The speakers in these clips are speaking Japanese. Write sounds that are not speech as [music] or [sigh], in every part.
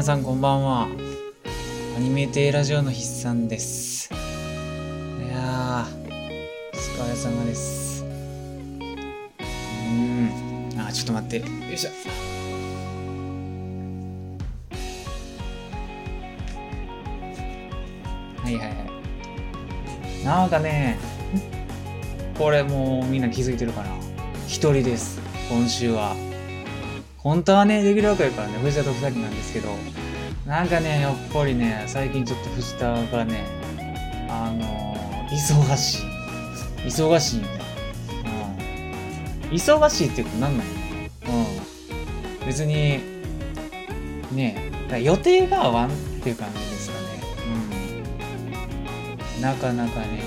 皆さんこんばんは。アニメテイラジオの筆算です。いやー、お疲れ様です。うーん。あー、ちょっと待って。よいしょ。はいはいはい。なんかね、これもうみんな気づいてるかな。一人です。今週は。本当はね、できるわけやからね、藤田と二人なんですけど、なんかね、やっぱりね、最近ちょっと藤田がね、あのー、忙しい。忙しいよね。うん。忙しいっていうか何なんやうん。別に、ね、予定が合わんっていう感じですかね。うん。なかなかね、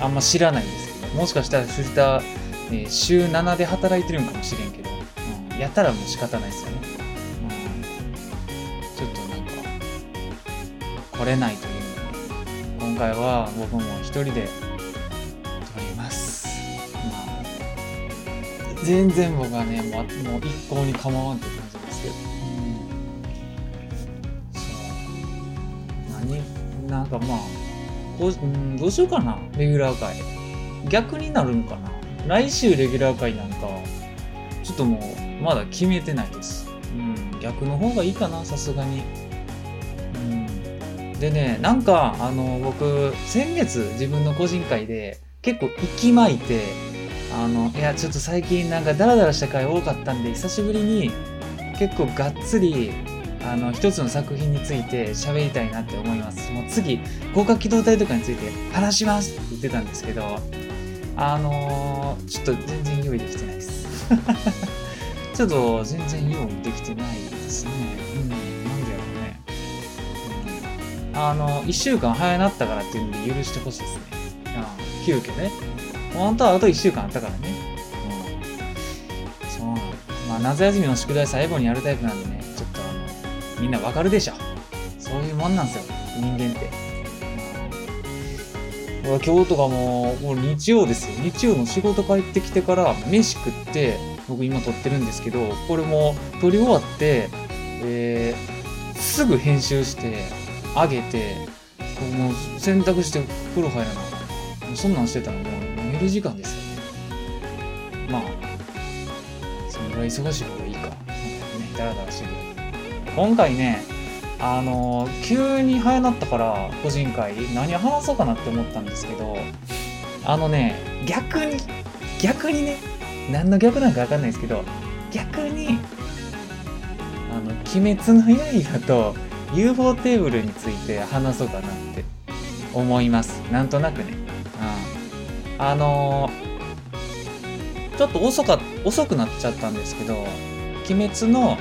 あんま知らないですけど、もしかしたら藤田、えー週7で働いてるんかもしれんけど、うん、やったらもう仕方ないですよね。来れないという今回は僕も一人で撮ります。まあ、全然僕はね、もうもう一向に構わんっていう感じですけど。うん、そう。何なんかまあ、こううん、どうしようかな、レギュラー会。逆になるんかな。来週レギュラー会なんか、ちょっともう、まだ決めてないです。うん、逆の方がいいかな、さすがに。でね、なんか、あの、僕、先月自分の個人会で、結構息巻いて、あの、いや、ちょっと最近なんかダラダラした回多かったんで、久しぶりに結構がっつり、あの、一つの作品について喋りたいなって思います。もう次、広角機動隊とかについて話しますって言ってたんですけど、あのーちょっと全然用意できてないです。[laughs] ちょっと全然用意できてないですね。うん、あの、1週間早なったからっていうので許してほしいですね。うん、急遽ね。本当はあと1週間あったからね。うん。そう。まあ、夏休みの宿題最後にやるタイプなんでね、ちょっとあの、みんなわかるでしょ。そういうもんなんですよ、人間って。今日とかも、もう日曜ですよ。日曜の仕事帰ってきてから、飯食って、僕今撮ってるんですけど、これも撮り終わって、えー、すぐ編集して、上げて、もう洗濯して風呂入らなそんなんしてたらもう寝る時間ですよね。まあ、そのぐらい忙しい方がいいか。ね、ダラダラしてる今回ね、あの急に早なったから個人会何話そうかなって思ったんですけどあのね逆に逆にね何の逆なんか分かんないですけど逆にあの「鬼滅の刃」と UFO テーブルについて話そうかなって思いますなんとなくねうんあのちょっと遅か遅くなっちゃったんですけど「鬼滅の」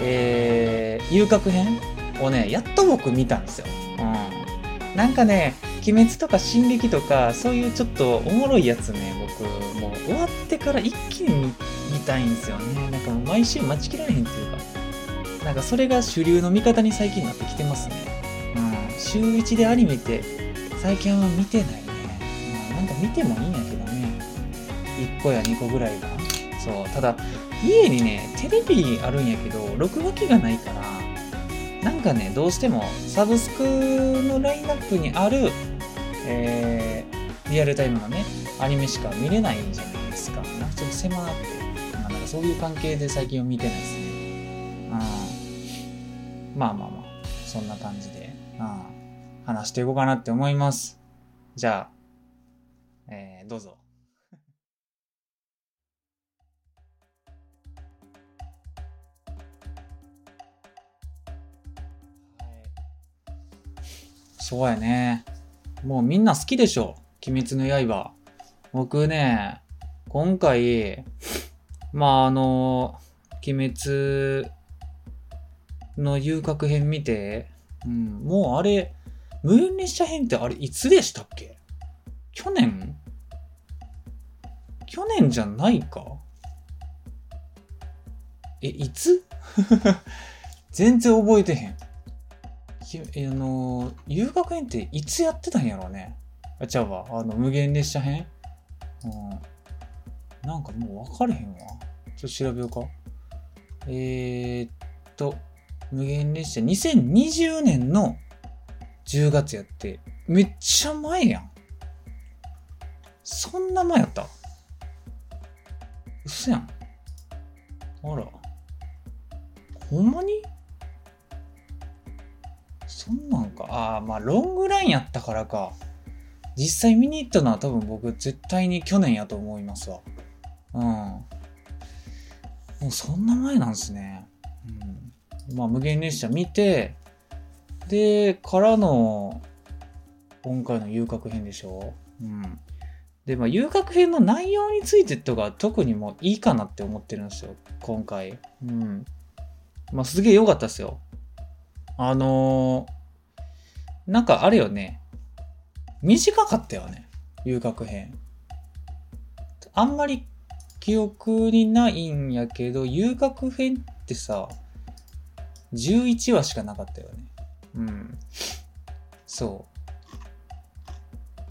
えー、遊郭編をね、やっと僕見たんですよ。うん。なんかね、鬼滅とか進撃とか、そういうちょっとおもろいやつね、僕、もう終わってから一気に見たいんですよね。なんかもう毎週待ちきられへんっていうか、なんかそれが主流の見方に最近なってきてますね。うん。週1でアニメって最近は見てないね。まあ、なんか見てもいいんやけどね。1個や2個ぐらいが。そう。ただ、家にね、テレビあるんやけど、録画機がないから、なんかね、どうしてもサブスクのラインナップにある、えー、リアルタイムのね、アニメしか見れないじゃないですか。なんかちょっと狭なって、まあ、なんかそういう関係で最近は見てないです。まあまあまあ、そんな感じで、うん、話していこうかなって思います。じゃあ、えー、どうぞ。そうやね。もうみんな好きでしょ。鬼滅の刃。僕ね、今回、まああの、鬼滅の遊郭編見て、うん、もうあれ、無限列車編ってあれいつでしたっけ？去年？去年じゃないか？え、いつ？[laughs] 全然覚えてへん。きあの、遊学園っていつやってたんやろうね。あ、ちゃうわ。あの、無限列車編？うん。なんかもう分かれへんわ。ちょっと調べようか。えー、っと、無限列車2020年の10月やって、めっちゃ前やん。そんな前やった？嘘やん。あら。ほんまに？そんなんか。ああ、まあ、ロングラインやったからか。実際見に行ったのは多分僕絶対に去年やと思いますわ。うん。もうそんな前なんですね。まあ、無限列車見て、で、からの、今回の遊郭編でしょ？うん。で、まあ、遊郭編の内容についてとか特にもういいかなって思ってるんですよ。今回。うん。まあ、すげえ良かったっすよ。あのー、なんかあれよね。短かったよね。遊郭編。あんまり記憶にないんやけど、遊郭編ってさ、11話しかなかったよね。うん。そ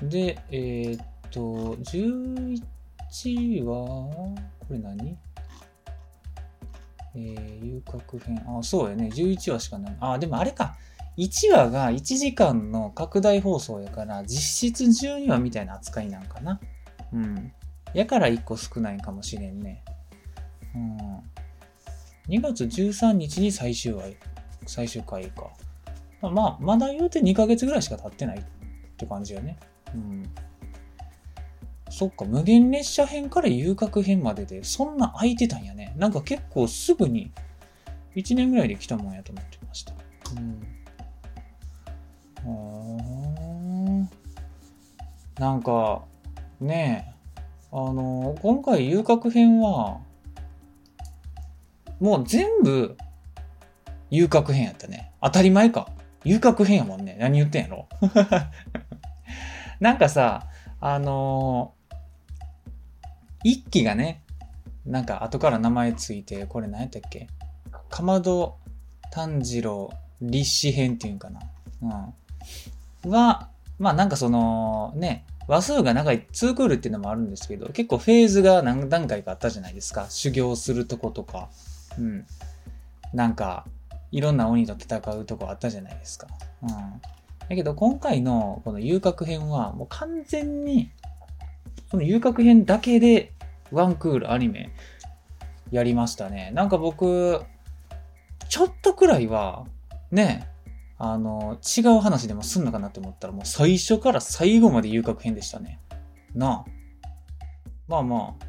う。で、えー、っと、11話、これ何？えー、遊郭編。あ、そうやね。11話しかない。あ、でもあれか。1話が1時間の拡大放送やから、実質12話みたいな扱いなんかな。うん。やから1個少ないかもしれんね。うん。2月13日に最終話、最終回か。まあ、ま、だ言うて2ヶ月ぐらいしか経ってないって感じよね。うん。そっか、無限列車編から遊郭編までで、そんな空いてたんやね。なんか結構すぐに、1年ぐらいで来たもんやと思ってました。うん。あーなんか、ねえ、あの、今回遊郭編は、もう全部、遊郭編やったね。当たり前か。遊郭編やもんね。何言ってんやろ。[laughs] なんかさ、あのー一期がね、なんか後から名前ついて、これ何やったっけ？かまど炭治郎立志編っていうんかな。うん。は、まあなんかその、ね、話数が長い2クールっていうのもあるんですけど、結構フェーズが何段階かあったじゃないですか。修行するとことか。うん。なんか、いろんな鬼と戦うとこあったじゃないですか。うん。だけど今回のこの遊郭編はもう完全に、この遊郭編だけでワンクールアニメやりましたね。なんか僕、ちょっとくらいは、ね、あの、違う話でもすんのかなって思ったらもう最初から最後まで遊郭編でしたね。なあ。まあまあ、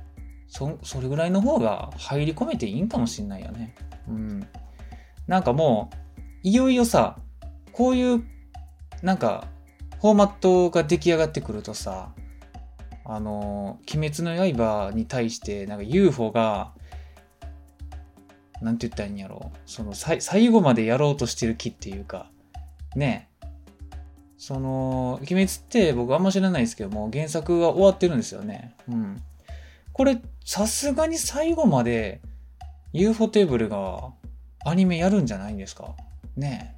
そ、それぐらいの方が入り込めていいんかもしんないよね。うん。なんかもう、いよいよさ、こういう、なんか、フォーマットが出来上がってくるとさ、あの、鬼滅の刃に対して、なんか UFO が、なんて言ったらいいんやろ。その、さ最後までやろうとしてる気っていうか、ねその、鬼滅って僕あんま知らないですけども、原作が終わってるんですよね。うん。これ、さすがに最後まで UFO テーブルがアニメやるんじゃないんですか？ね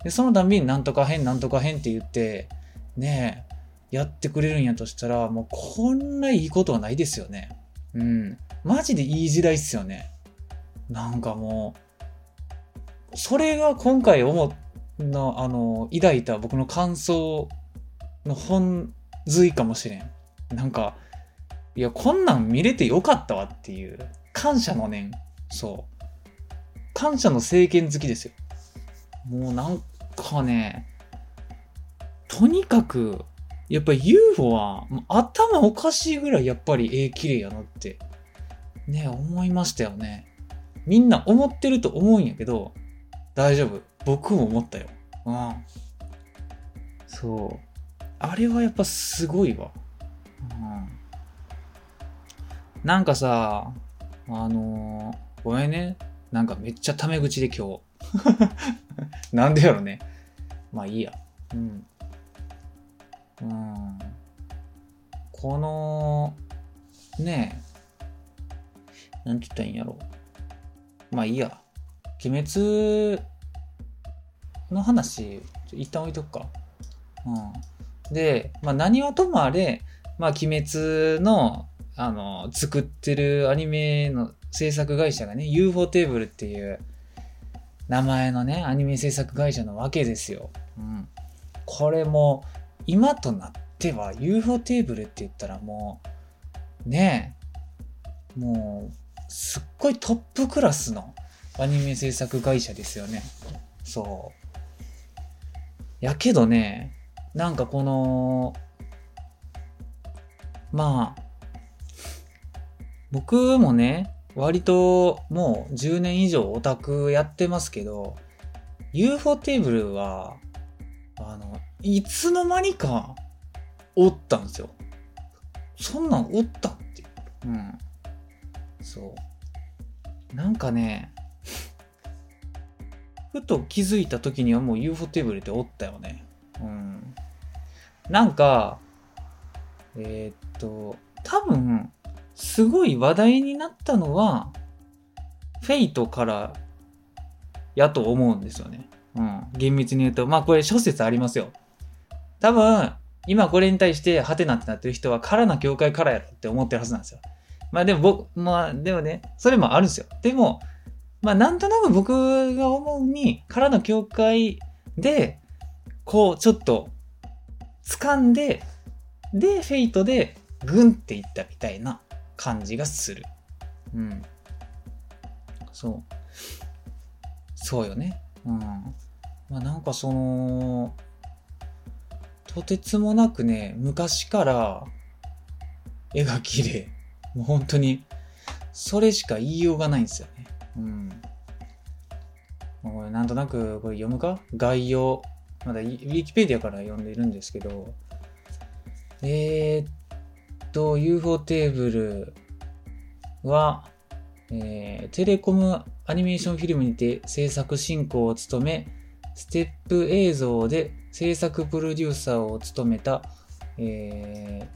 え。で、そのたびになんとか変なんとか変って言って、ねえ、やってくれるんやとしたら、もうこんないいことはないですよね。うん。マジでいい時代っすよね。なんかもう、それが今回思っの、あの、抱いた僕の感想の本髄かもしれん。なんか、いや、こんなん見れてよかったわっていう、感謝の念。そう。感謝の政権好きですよ。もうなんかね、とにかく、やっぱ UFO は頭おかしいぐらいやっぱり絵綺麗やなって、ね、思いましたよね。みんな思ってると思うんやけど、大丈夫。僕も思ったよ。うん。そう。あれはやっぱすごいわ。うん。なんかさ、あのーごめんね。なんかめっちゃタメ口で今日。[laughs] なんでやろね。まあいいや。うん。うん。この、ねえ、なんて言ったらいいんやろ。まあいいや。鬼滅の話、一旦置いとくか。うん。で、まあ何はともあれ、まあ鬼滅の、あの、作ってるアニメの制作会社がね、UFO テーブルっていう、名前のね、アニメ制作会社なわけですよ。うん。これも、今となっては UFO テーブルって言ったらもう、ねえ、もう、すっごいトップクラスのアニメ制作会社ですよね。そう。やけどね、なんかこの、まあ、僕もね、割ともう10年以上オタクやってますけど、UFO テーブルは、あの、いつの間にかおったんですよ。そんなんおったって。うん。そう。なんかね、ふと気づいた時にはもう UFO テーブルっておったよね。うん。なんか、えー、っと、多分、すごい話題になったのは、フェイトからやと思うんですよね。うん。厳密に言うと、まあこれ諸説ありますよ。多分、今これに対してハテナってなってる人は、からな教会からやろって思ってるはずなんですよ。まあでも僕、まあでもね、それもあるんですよ。でも、まあなんとなく僕が思うに、からの教会で、こうちょっと掴んで、で、フェイトでグンっていったみたいな感じがする。うん。そう。そうよね。うん。まあなんかその、とてつもなくね、昔から絵が綺麗。もう本当に、それしか言いようがないんですよね。うん。これなんとなくこれ読むか？概要。まだウィキペディアから読んでいるんですけど、えー、っと、UFO テーブルは、えー、テレコムアニメーションフィルムにて制作進行を務め、ステップ映像で制作プロデューサーを務めた、え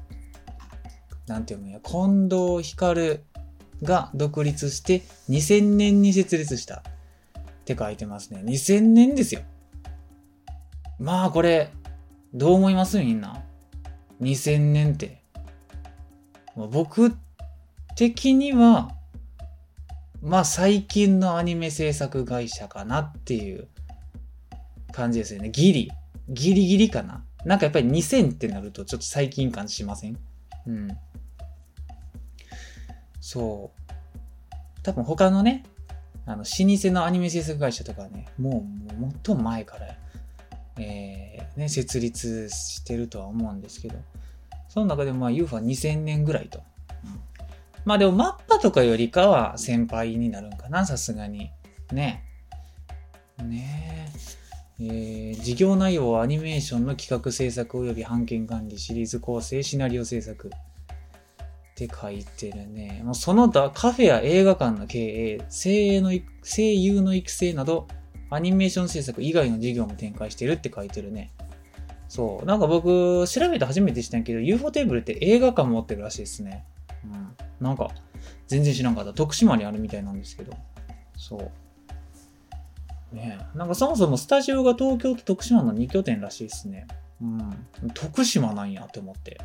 ー、なんていうのや、近藤光が独立して2000年に設立したって書いてますね。2000年ですよ。まあこれ、どう思います？みんな。2000年って。僕的には、まあ最近のアニメ制作会社かなっていう感じですよね。ギリ。ギリギリかな。なんかやっぱり2000ってなるとちょっと最近感じしません？うん。そう。多分他のね、あの、老舗のアニメ制作会社とかね、もう、もっと前から、えー、ね、設立してるとは思うんですけど、その中でもまあ UFO は2000年ぐらいと。まあでもマッパとかよりかは先輩になるんかな、さすがに。ね。ねえ。えー、事業内容はアニメーションの企画制作及び版権管理、シリーズ構成、シナリオ制作。って書いてるね。もうその他、カフェや映画館の経営、声の声優の育成など、アニメーション制作以外の事業も展開してるって書いてるね。そう。なんか僕、調べて初めて知ったんやけど、UFO テーブルって映画館持ってるらしいですね。うん。なんか、全然知らんかった。徳島にあるみたいなんですけど。そう。ねなんかそもそもスタジオが東京と徳島の2拠点らしいですね。うん。徳島なんやって思って。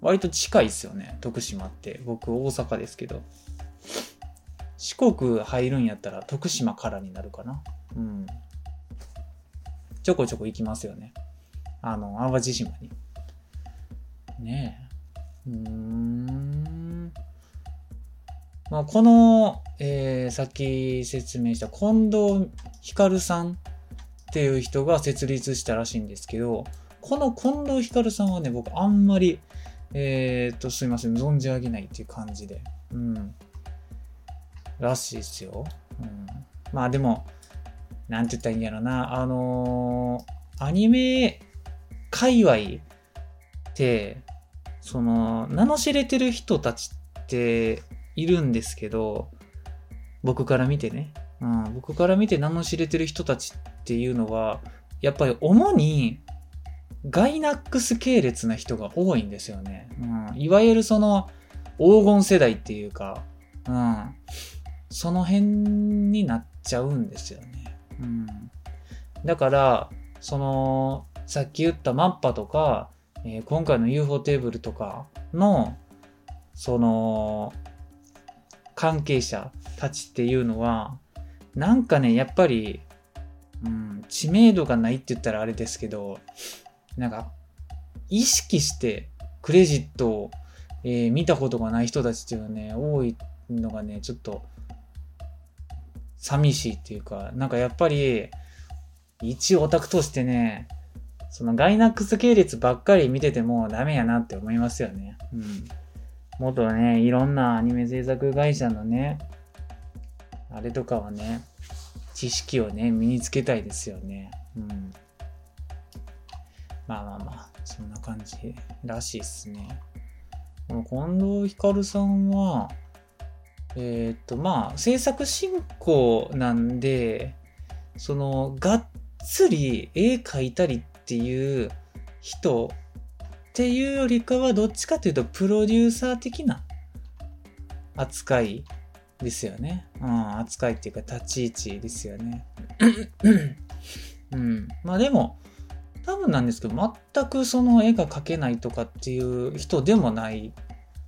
割と近いですよね、徳島って。僕、大阪ですけど。四国入るんやったら徳島からになるかな。うん。ちょこちょこ行きますよね。あの、淡路島に。ねえ。うーん。まあ、この、えー、さっき説明した近藤光さんっていう人が設立したらしいんですけど、この近藤光さんはね、僕あんまりえー、っと、すいません、存じ上げないっていう感じで。うん。らしいっすよ。うん。まあでも、なんて言ったらいいんやろな。あのー、アニメ界隈って、その、名の知れてる人たちっているんですけど、僕から見てね。うん、僕から見て名の知れてる人たちっていうのは、やっぱり主にガイナックス系列な人が多いんですよね。うん、いわゆるその黄金世代っていうか、うん、その辺になっちゃうんですよね。うん、だから、その、さっき言ったマッパとか、えー、今回の UFO テーブルとかの、その、関係者たちっていうのは、なんかね、やっぱり、うん、知名度がないって言ったらあれですけど、なんか、意識してクレジットを、えー、見たことがない人たちっていうのはね、多いのがね、ちょっと、寂しいっていうか、なんかやっぱり、一オタクとしてね、そのガイナックス系列ばっかり見ててもダメやなって思いますよね。うん。もっとね、いろんなアニメ制作会社のね、あれとかはね、知識をね、身につけたいですよね。うん。まあまあまあ、そんな感じらしいっすね。この近藤ひかるさんは、えっ、と、まあ、制作進行なんで、その、がっつり絵描いたりっていう人っていうよりかは、どっちかというと、プロデューサー的な扱いですよね。うん、扱いっていうか、立ち位置ですよね。うん。まあでも、多分なんですけど、全くその絵が描けないとかっていう人でもないっ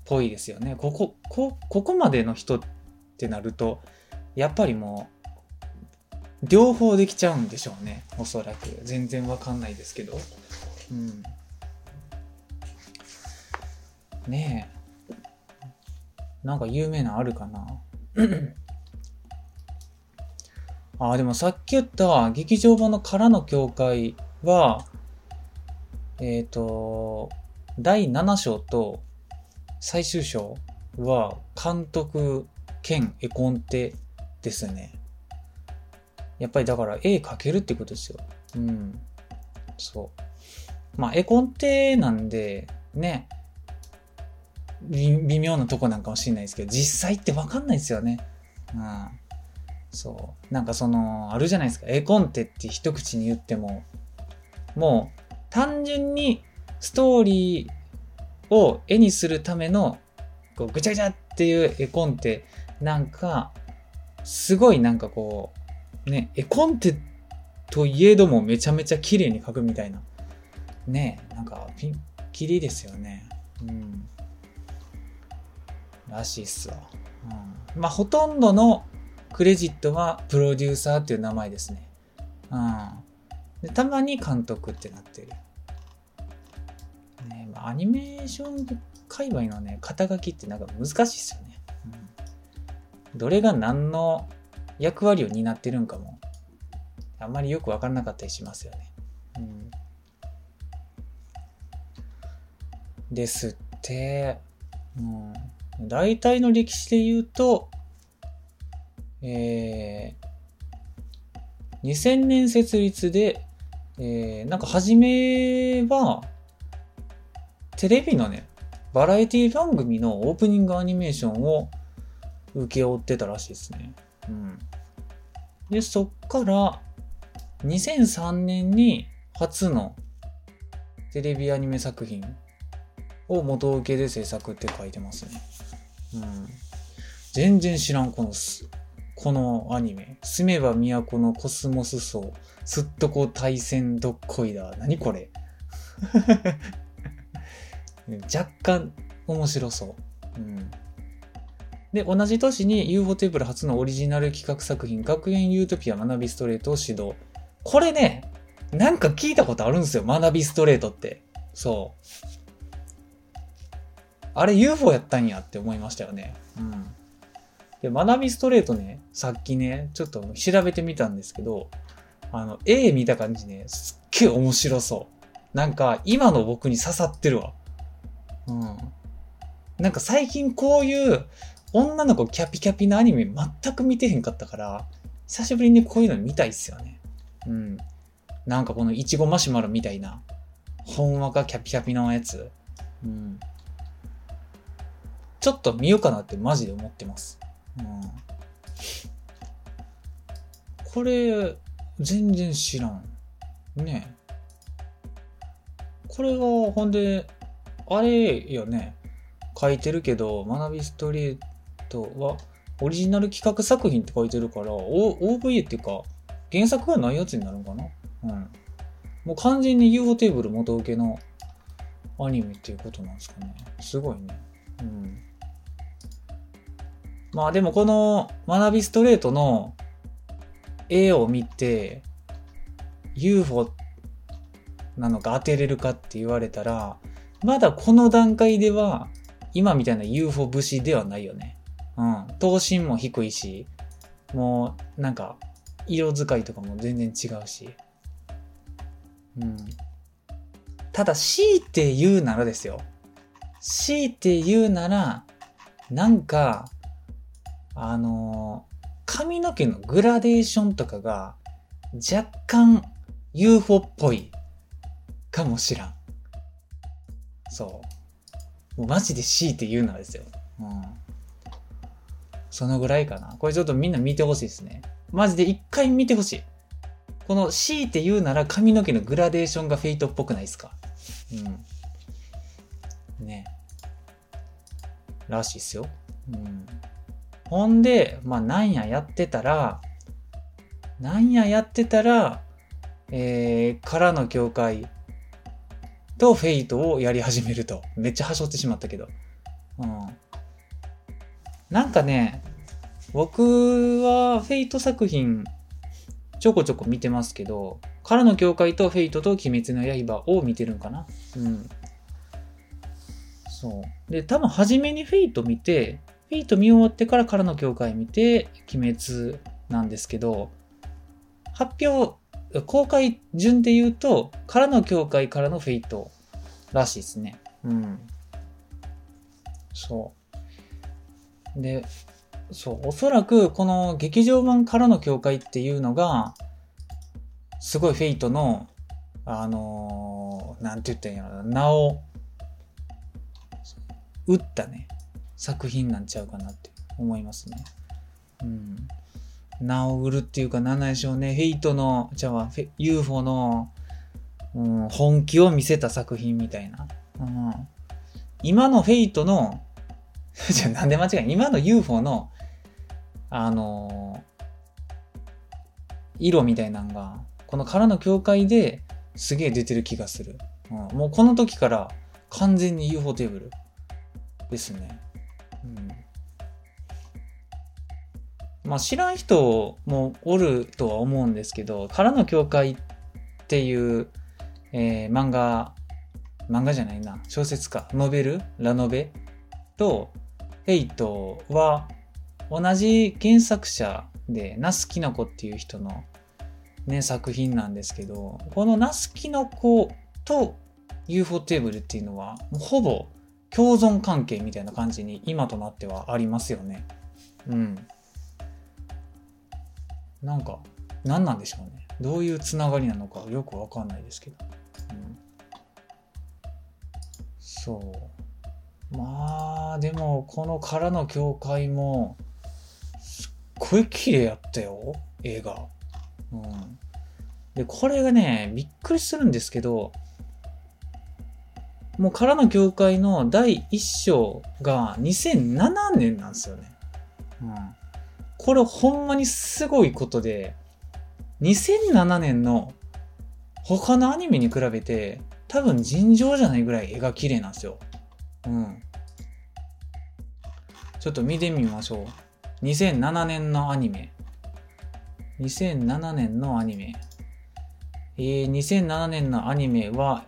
ぽいですよね。ここ、こ、ここまでの人ってなると、やっぱりもう、両方できちゃうんでしょうね。おそらく。全然わかんないですけど。うん。ねえ。なんか有名なあるかな？あ、でもさっき言った劇場版の空の教会は、えっ、ー、と、第7章と最終章は監督兼絵コンテですね。やっぱりだから絵描けるってことですよ。うん。そう。まあ絵コンテなんで、ね、微妙なとこなんかもしれないですけど、実際ってわかんないですよね。うん。そう。なんかその、あるじゃないですか。絵コンテって一口に言っても、もう単純にストーリーを絵にするためのこうぐちゃぐちゃっていう絵コンテなんかすごいなんかこうね絵コンテといえどもめちゃめちゃ綺麗に描くみたいな。ねなんかピンキリですよね。うん。らしいっすわ、うん、まあほとんどのクレジットはプロデューサーっていう名前ですね。うん。でたまに監督ってなってる。ね、まあ、アニメーション界隈のね、肩書きってなんか難しいっすよね。うん、どれが何の役割を担ってるんかも、あんまりよくわからなかったりしますよね。うん、ですって、うん、大体の歴史で言うと、えー、2000年設立で、えー、なんか初めは、テレビのね、バラエティ番組のオープニングアニメーションを請け負ってたらしいですね。うん。で、そっから2003年に初のテレビアニメ作品を元請けで制作って書いてますね。うん。全然知らん、この、このアニメ。住めば都のコスモス層。すっとこ対戦どっこいだ。何これ [laughs] 若干面白そう。うん。で、同じ年に UFO テーブル初のオリジナル企画作品、学園ユートピア学びストレートを指導。これね、なんか聞いたことあるんですよ。学びストレートって。そう。あれ UFO やったんやって思いましたよね。うん。で、学びストレートね、さっきね、ちょっと調べてみたんですけど、あの、絵見た感じね、すっげえ面白そう。なんか、今の僕に刺さってるわ。うん。なんか最近こういう女の子キャピキャピのアニメ全く見てへんかったから、久しぶりにこういうの見たいっすよね。うん。なんかこのいちごマシュマロみたいな、ほんわかキャピキャピのやつ。うん。ちょっと見ようかなってマジで思ってます。うん。これ、全然知らん。ねこれが、ほんで、あれよね、書いてるけど、学びストリートは、オリジナル企画作品って書いてるから、o、OVA っていうか、原作がないやつになるのかな？うん。もう完全に UFO テーブル元請けのアニメっていうことなんですかね。すごいね。うん。まあでもこの学びストレートの絵を見て UFO なのか当てれるかって言われたらまだこの段階では今みたいな UFO 節ではないよね。うん。頭身も低いし、もうなんか色使いとかも全然違うし。うん。ただ強いて言うならですよ。強いて言うなら、なんか、あのー、髪の毛のグラデーションとかが若干 UFO っぽいかもしらん。そう。もうマジで強いて言うならですよ。うん。そのぐらいかな。これちょっとみんな見てほしいですね。マジで一回見てほしい。この強いて言うなら髪の毛のグラデーションが Fate っぽくないですかうん。ね。らしいっすよ。うん。ほんで、まあなんややってたら、なんややってたら、えー、空の境界と Fate をやり始めると。めっちゃはしょってしまったけど。うん。なんかね、僕は Fate 作品ちょこちょこ見てますけど、空の境界と Fate と鬼滅の刃を見てるんかな。うん。そう。で、多分初めに Fate 見て、 Fate 見終わってから空の境界見て、鬼滅なんですけど、発表、公開順で言うと、空の境界からの Fate らしいですね。うん。そう。で、そう、おそらくこの劇場版空の境界っていうのが、すごい Fate の、あのー、なんて言ったらいいんやろ名を、打ったね、作品なんちゃうかなって思いますね。うん。名を売るっていうか、何でしょうね、 Fate の、じゃあ、UFO の、うん、本気を見せた作品みたいな。うん、今のフェイトの、[laughs] じゃなんで間違い今の UFO の、あのー、色みたいなのが、この空の境界ですげえ出てる気がする。うん、もうこの時から完全に UFO テーブルですね。うん。まあ知らん人もおるとは思うんですけど、空の境界っていう、えー、漫画、漫画じゃないな、小説か、ノベル、ラノベ？と、フェイトは同じ原作者で、ナスキノコっていう人のね、作品なんですけど、このナスキノコと UFO テーブルっていうのは、ほぼ共存関係みたいな感じに今となってはありますよね。うん。なんか、何なんでしょうね。どういうつながりなのかよくわかんないですけど。うん、そう。まあ、でも、この空の境界も、すっごい綺麗やったよ、映画。うん。で、これがね、びっくりするんですけど、もう空の境界の第1章が2007年なんですよね。うん。これほんまにすごいことで、2007年の他のアニメに比べて多分尋常じゃないぐらい絵が綺麗なんですよ。うん。ちょっと見てみましょう。2007年のアニメ。2007年のアニメ。えー、2007年のアニメは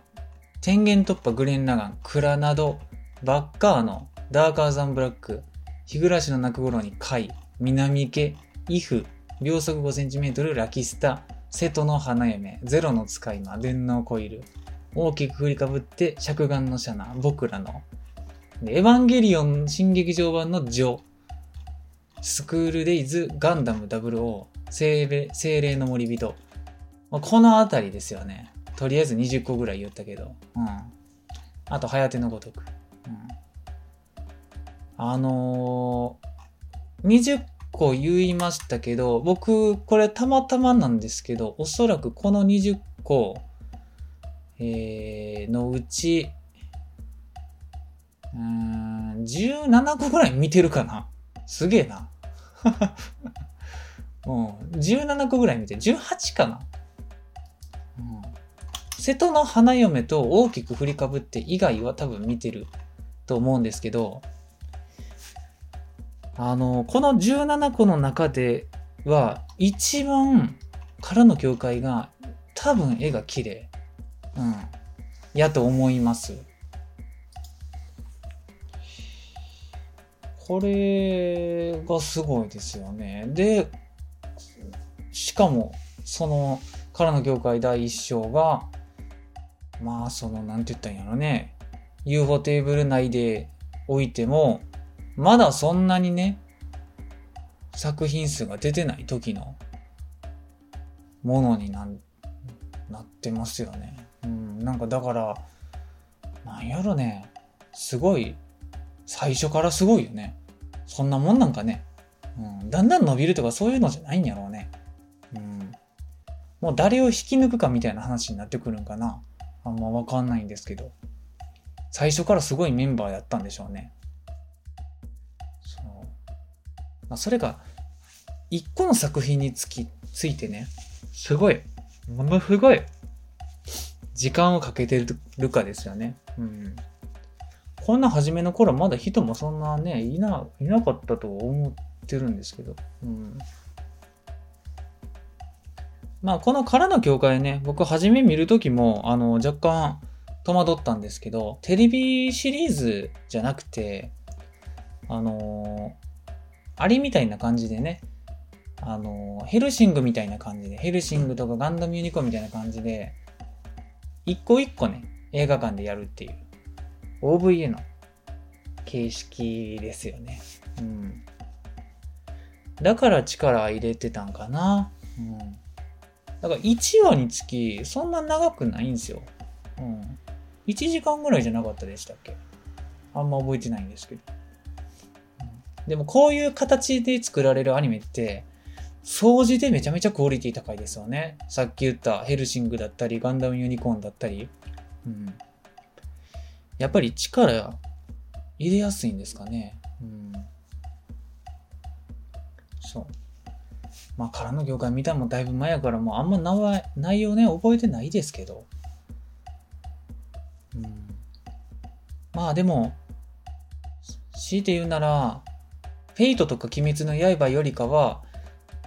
天元突破グレン・ラガン、クラナド、バッカーノ、ダーカーザン・ブラック、日暮らしの泣く頃に貝、南池、イフ、秒速 5cm ラキスタ、瀬戸の花嫁、ゼロの使い魔、電脳コイル、大きく振りかぶって尺眼のシャナ、僕らの、エヴァンゲリオン新劇場版のジョ、スクールデイズ、ガンダム00、精霊の森人。まあこのあたりですよね。とりあえず20個ぐらい言ったけど。うん。あと、早手のごとく。うん。あのー、20個言いましたけど、僕、これたまたまなんですけど、おそらくこの20個、えー、のうち、うん、17個ぐらい見てるかな。すげえな。[laughs] うん、17個ぐらい見て、18かな。うん、瀬戸の花嫁と大きく振りかぶって以外は多分見てると思うんですけど、あの、この17個の中では一番からの教会が多分絵が綺麗。うん。やと思います。これがすごいですよね。で、しかも、その、からの業界第一章が、まあ、その、なんて言ったんやろね。UFO テーブル内で置いても、まだそんなにね、作品数が出てない時のものにななってますよね。うん、なんかだから、なんやろね、すごい、最初からすごいよね。そんなもんなんかね、うん、だんだん伸びるとかそういうのじゃないんやろうね。うん、もう誰を引き抜くかみたいな話になってくるんかな。あんまわかんないんですけど。最初からすごいメンバーやったんでしょうね。そう。まあ、それが、一個の作品につき、ついてね、すごい、ものすごい、時間をかけてるかですよね。うん。こんな初めの頃まだ人もそんなね、いな、いなかったと思ってるんですけど。うん。まあ、この空の教会ね、僕初め見るときも、あの、若干戸惑ったんですけど、テレビシリーズじゃなくて、あのアリみたいな感じでね、あのヘルシングみたいな感じで、ヘルシングとかガンダムユニコーンみたいな感じで、一個一個ね、映画館でやるっていう、OVA の形式ですよね。うん。だから力入れてたんかな。うん。だから1話につき、そんな長くないんですよ。うん。1時間ぐらいじゃなかったでしたっけ？あんま覚えてないんですけど。うんでもこういう形で作られるアニメって、掃除でめちゃめちゃクオリティ高いですよね。さっき言ったヘルシングだったり、ガンダムユニコーンだったり。うん。やっぱり力入れやすいんですかね。うん。そう。まあ、空の業界見たのもだいぶ前やから、もうあんま内容ね、覚えてないですけど。うん。まあでも、強いて言うなら、フェイトとか鬼滅の刃よりかは、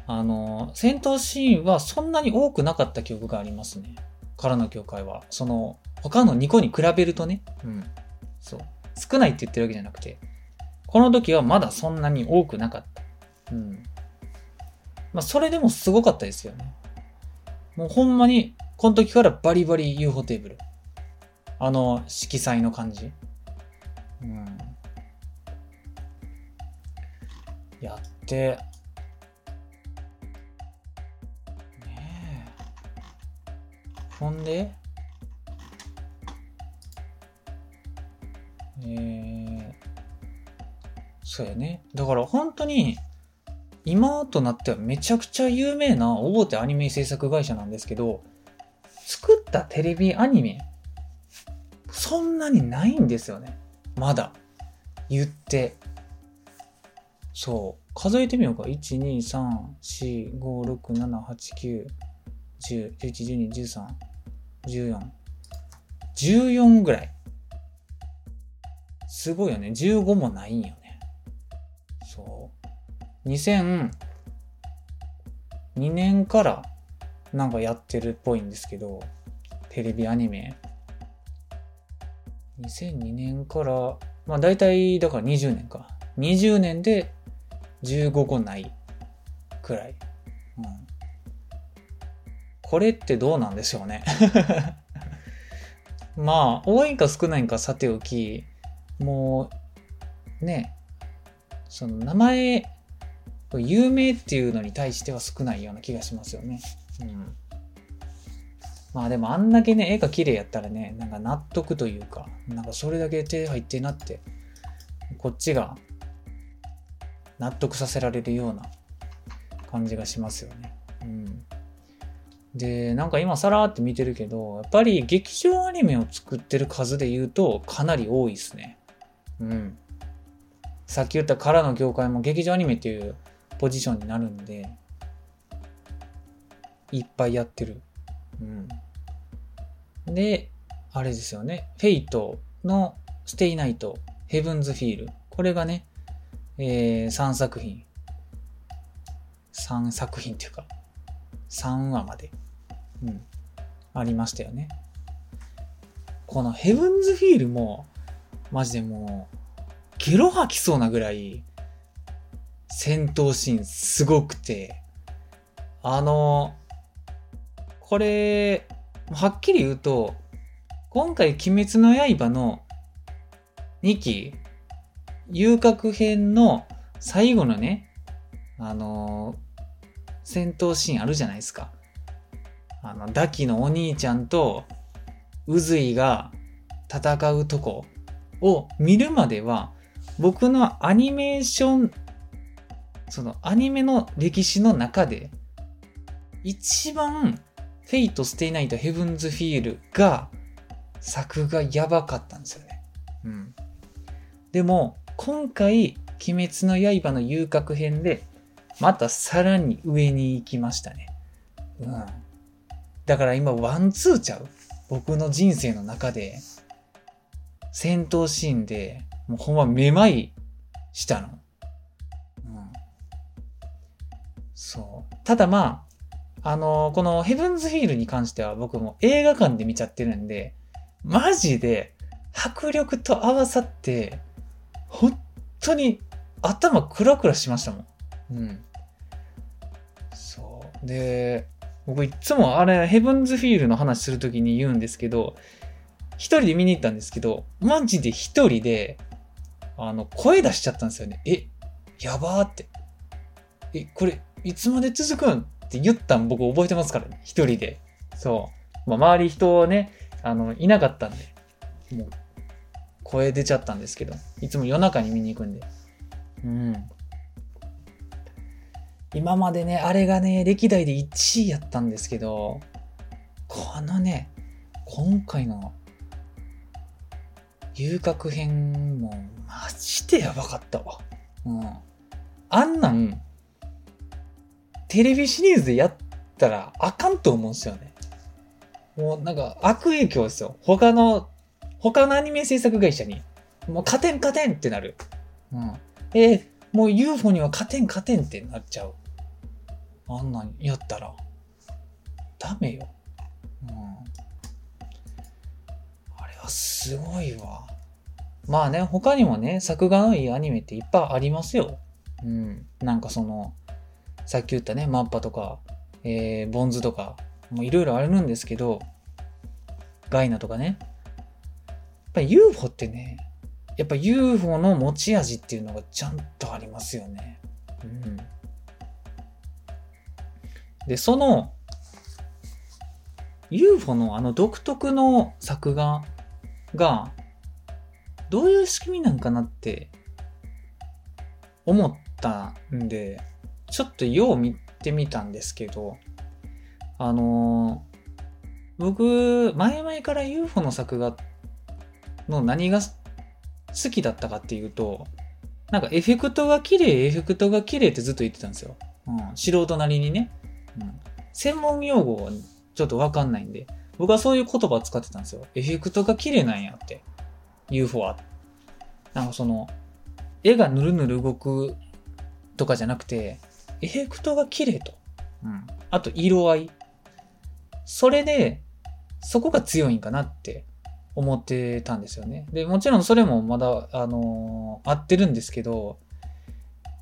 あの、戦闘シーンはそんなに多くなかった記憶がありますね。からの教会は。その、他の2個に比べるとね。うん。そう。少ないって言ってるわけじゃなくて、この時はまだそんなに多くなかった。うん。まあ、それでもすごかったですよね。もうほんまに、この時からバリバリ UFO テーブル。あの、色彩の感じ。うん。やって、ほんで、えー、そうやね。だから本当に、今となってはめちゃくちゃ有名な大手アニメ制作会社なんですけど、作ったテレビアニメ、そんなにないんですよね。まだ。言って。そう。数えてみようか。1、2、3、4、5、6、7、8、9、10、11、12、13。14。14ぐらい。すごいよね。15もないんよね。そう。2002年からなんかやってるっぽいんですけど、テレビアニメ。2002年から、まあ大体だから20年か。20年で15個ないくらい。うん。これってどうなんでしょうね [laughs] まあ、多いか少ないかさておき、もう、ね、その名前、有名っていうのに対しては少ないような気がしますよね。うん。まあでもあんだけね、絵が綺麗やったらね、なんか納得というか、なんかそれだけ手入ってなって、こっちが納得させられるような感じがしますよね。うん。で、なんか今さらって見てるけど、やっぱり劇場アニメを作ってる数で言うとかなり多いですね。うん。さっき言ったからの業界も劇場アニメっていうポジションになるんで、いっぱいやってる。うん。で、あれですよね。フェイトのステイナイト、ヘブンズフィール。これがね、えー、3作品。3作品っていうか、3話まで、うん、ありましたよね。このヘブンズフィールも、マジでもう、ゲロ吐きそうなぐらい、戦闘シーンすごくて、あの、これ、はっきり言うと、今回、鬼滅の刃の2期、遊郭編の最後のね、あの、戦闘シーンあるじゃないですか。あの、ダキのお兄ちゃんと、ウズイが戦うとこを見るまでは、僕のアニメーション、そのアニメの歴史の中で、一番 Fate/stay night Heaven's Feel が作がやばかったんですよね。うん。でも、今回、鬼滅の刃の遊郭編で、またさらに上に行きましたね。うん。だから今、ワンツーちゃう？僕の人生の中で、戦闘シーンで、もうほんまめまいしたの。うん。そう。ただまあ、あのー、このヘブンズフィールに関しては僕も映画館で見ちゃってるんで、マジで迫力と合わさって、本当に頭クラクラしましたもん。うん。で、僕いつもあれ、ヘブンズフィールの話するときに言うんですけど、一人で見に行ったんですけど、マジで一人で、あの、声出しちゃったんですよね。え、やばーって。え、これ、いつまで続くんって言ったん僕覚えてますからね。一人で。そう。まあ、周り人ね、あの、いなかったんで、もう、声出ちゃったんですけど、いつも夜中に見に行くんで。うん。今までね、あれがね、歴代で1位やったんですけど、このね、今回の遊郭編もマジでやばかったわ。うん。あんなん、テレビシリーズでやったらあかんと思うんですよね。もうなんか悪影響ですよ。他の、他のアニメ制作会社に、もう勝てん勝てんってなる。うん。えー、もう UFO には勝てん勝てんってなっちゃう。あんなんやったら、ダメよ。うん。あれはすごいわ。まあね、他にもね、作画のいいアニメっていっぱいありますよ。うん。なんかその、さっき言ったね、マッパとか、えー、ボンズとか、もういろいろあるんですけど、ガイナとかね。やっぱ UFO ってね、やっぱ UFO の持ち味っていうのがちゃんとありますよね。うん。で、その UFO のあの独特の作画がどういう仕組みなんかなって思ったんで、ちょっとよう見てみたんですけど、あのー、僕、前々から UFO の作画の何が好きだったかっていうと、なんかエフェクトが綺麗、エフェクトが綺麗ってずっと言ってたんですよ。うん、素人なりにね。うん、専門用語はちょっとわかんないんで、僕はそういう言葉を使ってたんですよ。エフェクトが綺麗なんやって。UFO は。なんかその、絵がぬるぬる動くとかじゃなくて、エフェクトが綺麗と。うん。あと色合い。それで、そこが強いんかなって思ってたんですよね。で、もちろんそれもまだ、あのー、合ってるんですけど、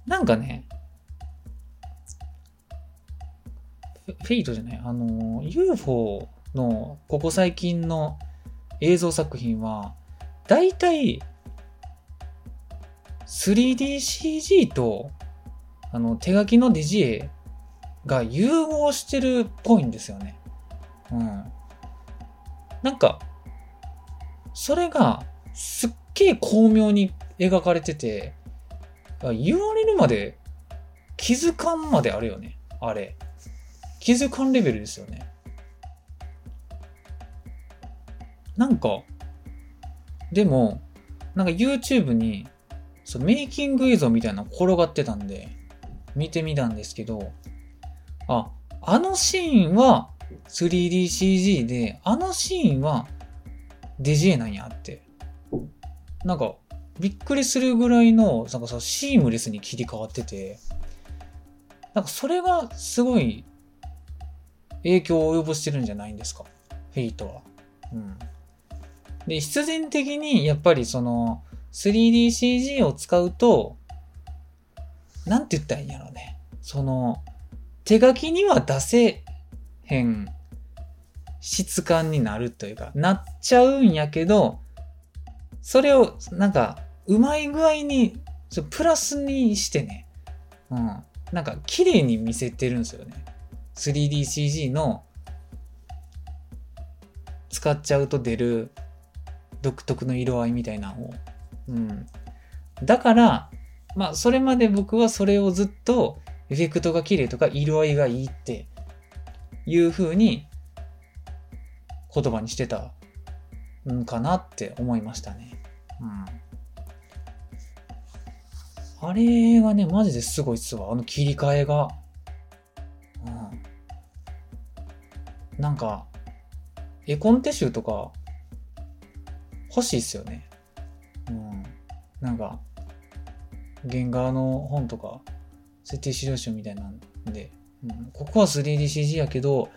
なんかね、フェイトじゃない、あの、UFO のここ最近の映像作品は、だいたい 3DCG とあの手書きのデジエが融合してるっぽいんですよね。うん。なんか、それがすっげえ巧妙に描かれてて、言われるまで気づかんまであるよね。あれ。気づかんレベルですよね。なんか、でも、なんか YouTube に、そのメイキング映像みたいなの転がってたんで、見てみたんですけど、あ、あのシーンは 3DCG で、あのシーンはデジエなんやって。なんか、びっくりするぐらいの、なんかさ、シームレスに切り替わってて、なんかそれがすごい影響を及ぼしてるんじゃないんですか？フェイトは。うん。で、必然的にやっぱりその 3DCG を使うと、なんて言ったらいいんやろうね。その、手書きには出せへん質感になるというか、なっちゃうんやけど、それをなんか、うまい具合に、プラスにしてね、うん。なんか、綺麗に見せてるんですよね。3DCG の使っちゃうと出る独特の色合いみたいなのを。うん。だから、まあ、それまで僕はそれをずっとエフェクトが綺麗とか色合いがいいっていう風に言葉にしてたんかなって思いましたね。うん。あれがね、マジですごいっすわ。あの切り替えが。うん。なんか、絵コンテ集とか欲しいっすよね。うん。なんか、原画の本とか、設定資料集みたいなんで、うん、ここは 3DCG やけど、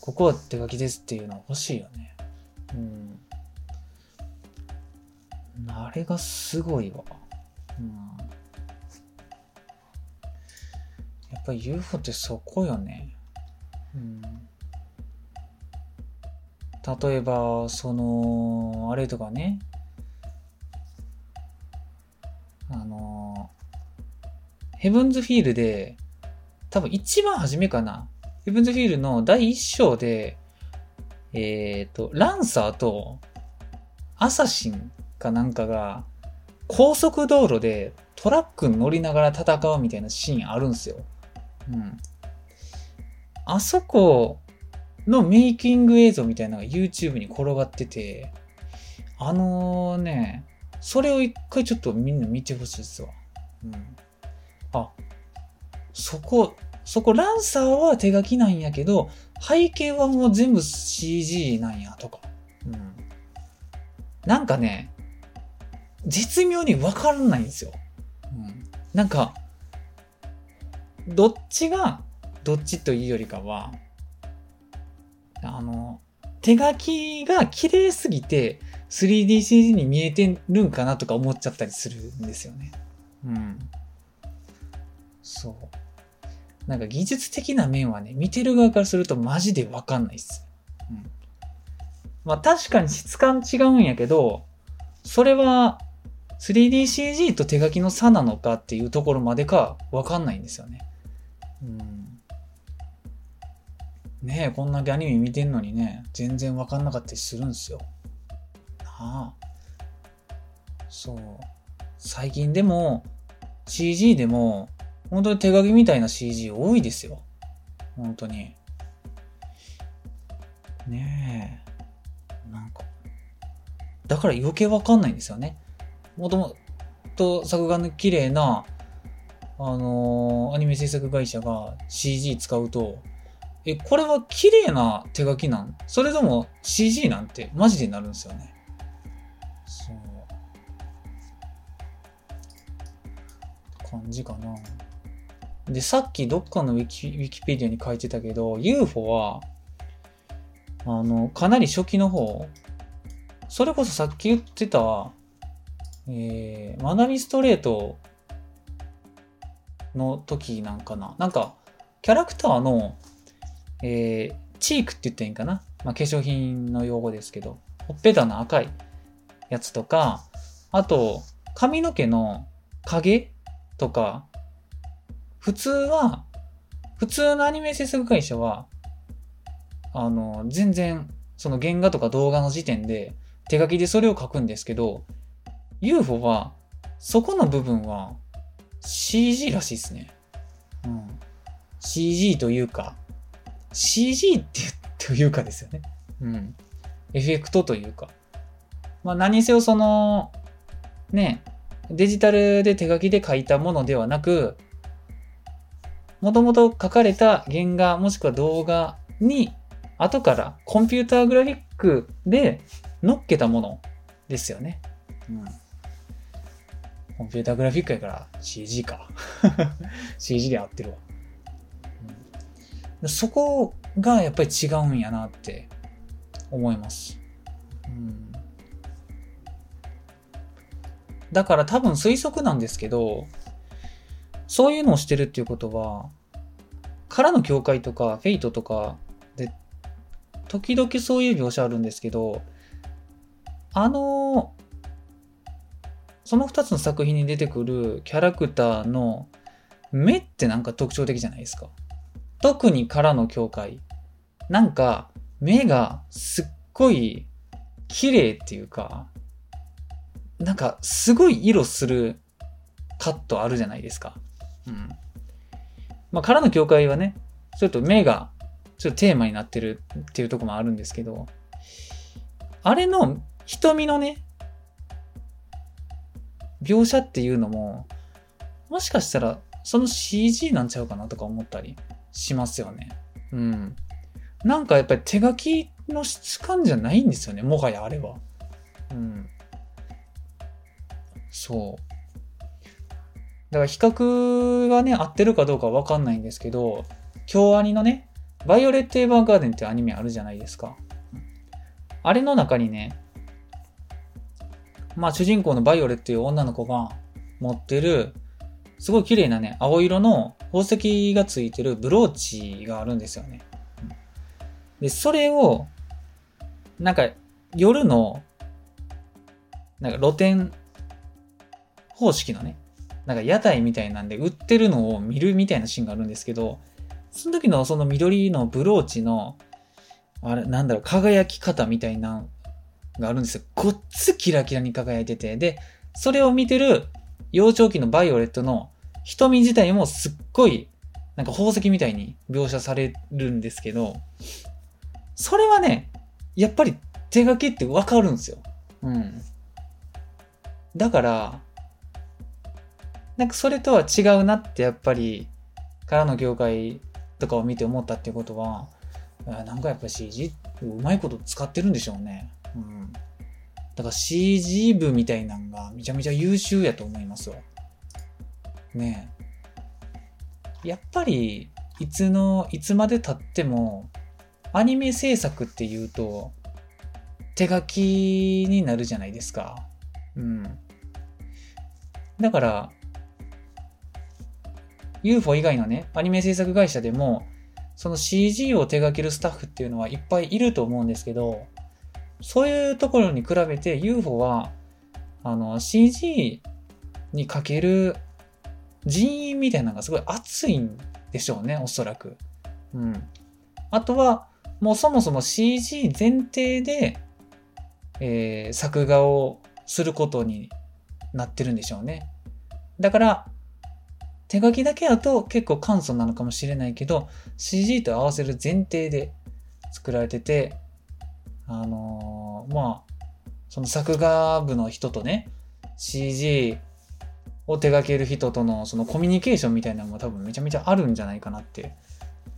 ここは手書きですっていうの欲しいよね。うん。あれがすごいわ。うん。やっぱ UFO ってそこよね。うん。例えば、その、あれとかね。あの、ヘブンズフィールで、多分一番初めかな。ヘブンズフィールの第一章で、えっ、ー、と、ランサーとアサシンかなんかが高速道路でトラックに乗りながら戦うみたいなシーンあるんですよ。うん。あそこのメイキング映像みたいなのが YouTube に転がってて、あの、ね、それを一回ちょっとみんな見てほしいっすわ。うん。あ、そこ、そこランサーは手書きなんやけど、背景はもう全部 CG なんやとか。うん。なんかね、絶妙にわからないんですよ。うん。なんか、どっちが、どっちというよりかは、あの、手書きが綺麗すぎて 3DCG に見えてるんかなとか思っちゃったりするんですよね。うん。そう。なんか技術的な面はね、見てる側からするとマジでわかんないっす。うん。まあ確かに質感違うんやけど、それは 3DCG と手書きの差なのかっていうところまでかわかんないんですよね。うん。ねえ、こんだけアニメ見てんのにね、全然わかんなかったりするんですよ。なあ。そう。最近でも CG でも本当に手書きみたいな CG 多いですよ。本当に。ねえ。なんか。だから余計わかんないんですよね。もともと作画の綺麗な、あのー、アニメ制作会社が CG 使うと、え、これは綺麗な手書きなん？それとも CG なんて？マジでなるんですよね。そう。感じかな。で、さっきどっかのウィキウィキペディアに書いてたけど、UFO は、あの、かなり初期の方、それこそさっき言ってた、えー、マナミストレートの時なんかな。なんか、キャラクターの、えー、チークって言ったらいいんかな？まあ、化粧品の用語ですけど、ほっぺたの赤いやつとか、あと、髪の毛の影とか、普通は、普通のアニメ制作会社は、あの、全然、その原画とか動画の時点で手書きでそれを書くんですけど、UFO は、そこの部分は CG らしいですね。うん。CG というか、CG ってというかですよね。うん。エフェクトというか。まあ何せよその、ね、デジタルで手書きで書いたものではなく、もともと書かれた原画もしくは動画に後からコンピューターグラフィックで乗っけたものですよね。うん。コンピューターグラフィックやから CG か。[laughs] CG で合ってるわ。そこがやっぱり違うんやなって思います。うん、だから多分推測なんですけど、そういうのをしてるっていうことは、からの境界とか、フェイトとかで、時々そういう描写あるんですけど、あの、その2つの作品に出てくるキャラクターの目ってなんか特徴的じゃないですか。特にからの境界。なんか目がすっごい綺麗っていうか、なんかすごい色するカットあるじゃないですか。うん。まあ、からの境界はね、ちょっと目がちょっとテーマになってるっていうとこもあるんですけど、あれの瞳のね、描写っていうのも、もしかしたらその CG なんちゃうかなとか思ったりしますよね。うん。なんかやっぱり手書きの質感じゃないんですよね、もはやあれは。うん。そう。だから比較がね、合ってるかどうかわかんないんですけど、京アニのね、バイオレット・エヴァーガーデンってアニメあるじゃないですか。あれの中にね、まあ主人公のバイオレっていう女の子が持ってる、すごい綺麗なね、青色の宝石がついてるブローチがあるんですよね。で、それを、なんか夜の、なんか露店方式のね、なんか屋台みたいなんで売ってるのを見るみたいなシーンがあるんですけど、その時のその緑のブローチの、あれ、なんだろう、輝き方みたいながあるんですよ。ごっつキラキラに輝いてて。で、それを見てる幼少期のバイオレットの瞳自体もすっごい、なんか宝石みたいに描写されるんですけど、それはね、やっぱり手書きってわかるんですよ。うん。だから、なんかそれとは違うなってやっぱり、からの業界とかを見て思ったってことは、なんかやっぱ CG うまいこと使ってるんでしょうね。うん。だから CG 部みたいなんがめちゃめちゃ優秀やと思いますわ。ねえ。やっぱり、いつの、いつまで経っても、アニメ制作っていうと、手書きになるじゃないですか。うん。だから、UFO 以外のね、アニメ制作会社でも、その CG を手掛けるスタッフっていうのはいっぱいいると思うんですけど、そういうところに比べて UFO は、あの、CG にかける人員みたいなのがすごい熱いんでしょうね、おそらく。うん。あとは、もうそもそも CG 前提で、えー、作画をすることになってるんでしょうね。だから、手書きだけだと結構簡素なのかもしれないけど、CG と合わせる前提で作られてて、あのー、まあ、その作画部の人とね、CG を手掛ける人とのそのコミュニケーションみたいなのも多分めちゃめちゃあるんじゃないかなって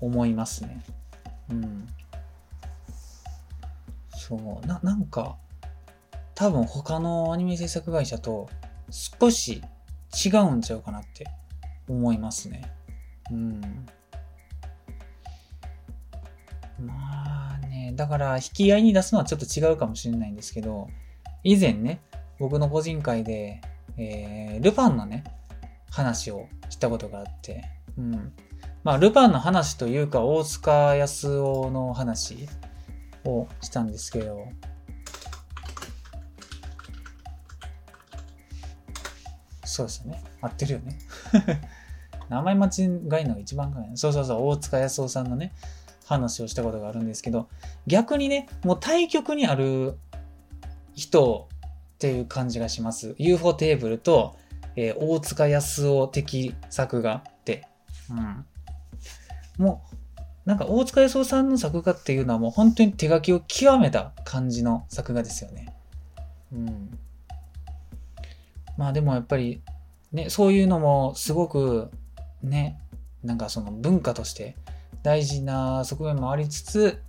思いますね。うん。そう、な、なんか、多分他のアニメ制作会社と少し違うんちゃうかなって思いますね。うん。まあだから引き合いに出すのはちょっと違うかもしれないんですけど、以前ね、僕の個人会で、えー、ルパンのね、話をしたことがあって、うん。まあ、ルパンの話というか、大塚康夫の話をしたんですけど、そうですね。合ってるよね。[laughs] 名前間違いのが一番かい。そうそうそう、大塚康夫さんのね、話をしたことがあるんですけど、逆にね、もう対局にある人っていう感じがします。UFO テーブルと、えー、大塚康夫的作画って。うん。もう、なんか大塚康夫さんの作画っていうのはもう本当に手書きを極めた感じの作画ですよね。うん。まあでもやっぱり、ね、そういうのもすごくね、なんかその文化として大事な側面もありつつ、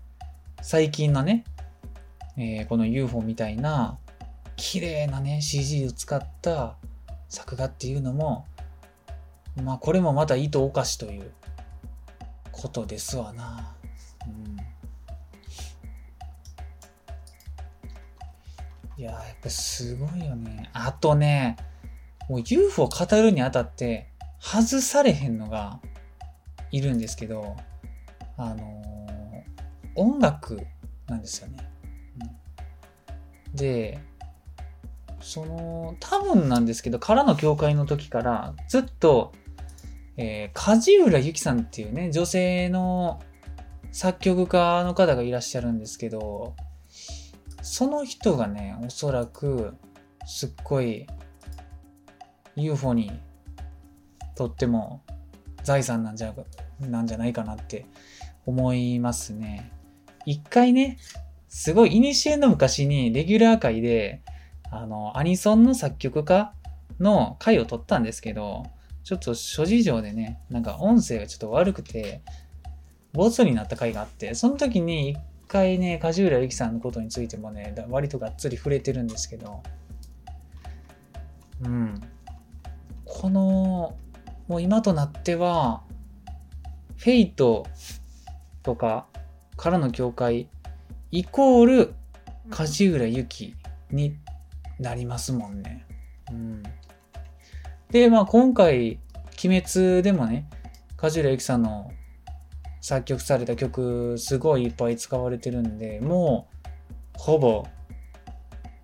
最近のね、えー、この UFO みたいな綺麗なね CG を使った作画っていうのもまあこれもまた意図おかしということですわな。うん、いややっぱすごいよね。あとね、もう UFO 語るにあたって外されへんのがいるんですけど、あのー、音楽なんですよね。うん、で、その、多分なんですけど、からの教会の時からずっと、えー、梶浦由紀さんっていうね、女性の作曲家の方がいらっしゃるんですけど、その人がね、おそらく、すっごい UFO にとっても財産なんじゃなんじゃないかなって思いますね。一回ね、すごい、古の昔にレギュラー界で、あの、アニソンの作曲家の回を取ったんですけど、ちょっと諸事情でね、なんか音声がちょっと悪くて、ボツになった回があって、その時に一回ね、梶浦由紀さんのことについてもね、割とがっつり触れてるんですけど、うん。この、もう今となっては、フェイトとかからの境界イコール梶浦由紀になりますもんね。うん、で、まあ今回、鬼滅でもね、梶浦由紀さんの作曲された曲すごいいっぱい使われてるんで、もうほぼ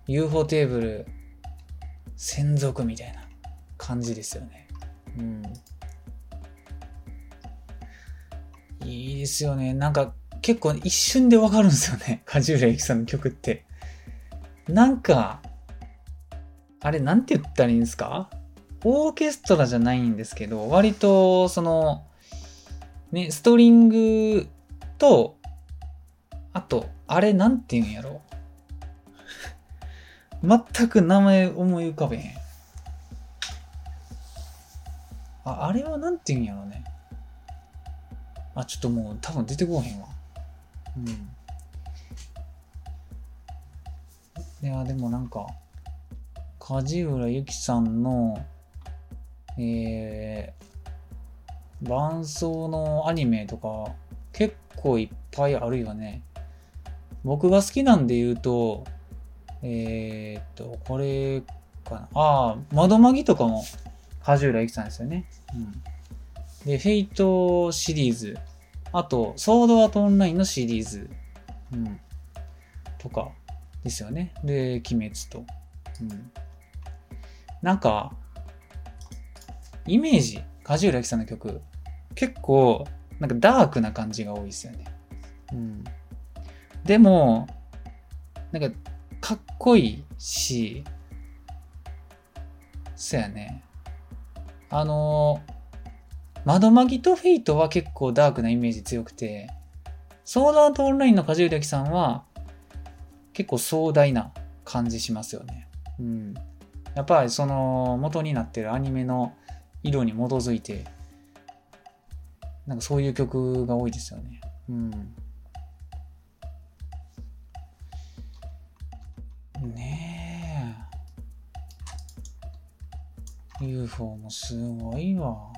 UFO テーブル専属みたいな感じですよね。うん。いいですよね。なんか結構一瞬でわかるんですよね。梶浦由紀さんの曲って。なんか、あれなんて言ったらいいんですか？オーケストラじゃないんですけど、割とその、ね、ストリングと、あと、あれなんて言うんやろ？全く名前思い浮かべへん。あ、あれはなんて言うんやろね。あ、ちょっともう多分出てこへんわ。うん。いや、でもなんか、梶浦由紀さんの、えー、伴奏のアニメとか結構いっぱいあるよね。僕が好きなんで言うと、えー、っと、これかな。ああ、窓マギとかも梶浦由紀さんですよね。うん。で、フェイトシリーズ。あと、ソードアートオンラインのシリーズ。うん。とかですよね。で、鬼滅と。うん。なんか、イメージ、梶浦由紀さんの曲、結構、なんかダークな感じが多いですよね。うん。でも、なんか、かっこいいし、そうやね。あのー、窓マギとフェイトは結構ダークなイメージ強くて、ソードアートオンラインの梶浦由紀さんは結構壮大な感じしますよね。うん。やっぱりその元になってるアニメの色に基づいて、なんかそういう曲が多いですよね。うん。ねえ。UFO もすごいわ。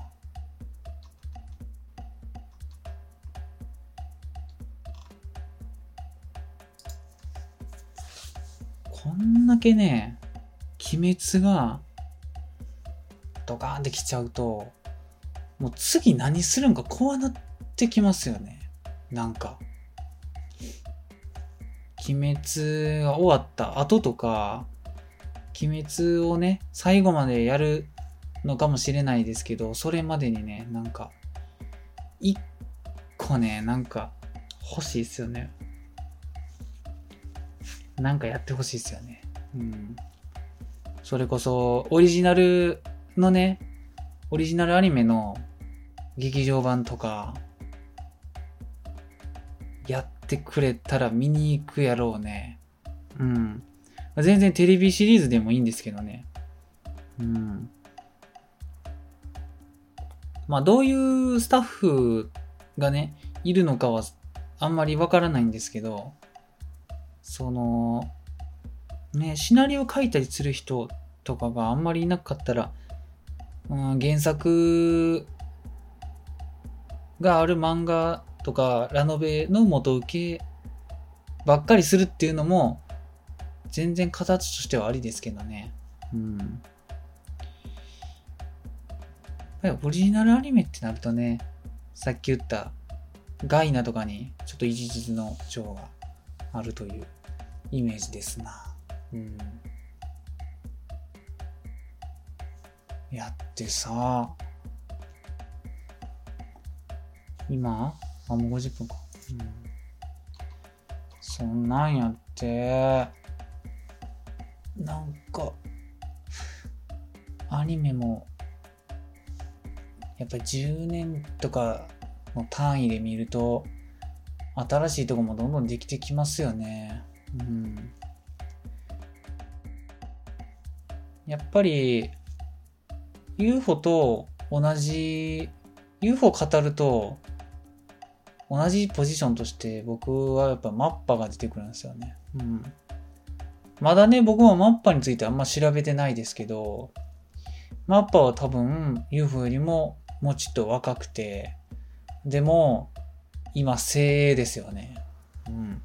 んだけね、鬼滅がドカーンってきちゃうと、もう次何するんか怖なってきますよね。なんか。鬼滅が終わった後とか、鬼滅をね、最後までやるのかもしれないですけど、それまでにね、なんか、一個ね、なんか欲しいですよね。なんかやってほしいですよね。うん。それこそ、オリジナルのね、オリジナルアニメの劇場版とか、やってくれたら見に行くやろうね。うん。全然テレビシリーズでもいいんですけどね。うん。まあ、どういうスタッフがね、いるのかはあんまりわからないんですけど、その、ね、シナリオ書いたりする人とかがあんまりいなかったら、うん、原作がある漫画とかラノベの元受けばっかりするっていうのも全然形としてはありですけどね。うん。やっぱオリジナルアニメってなるとね、さっき言ったガイナとかにちょっと一日の情があるというイメージですな。うん。やってさ、今？あ、もう50分か。うん。そんなんやって、なんか、アニメも、やっぱり10年とかの単位で見ると、新しいとこもどんどんできてきますよね。うん。やっぱり、UFO と同じ、UFO 語ると、同じポジションとして僕はやっぱマッパが出てくるんですよね。うん。まだね、僕もマッパについてあんま調べてないですけど、マッパは多分 UFO よりももうちょっと若くて、でも、今、精鋭ですよね。うん。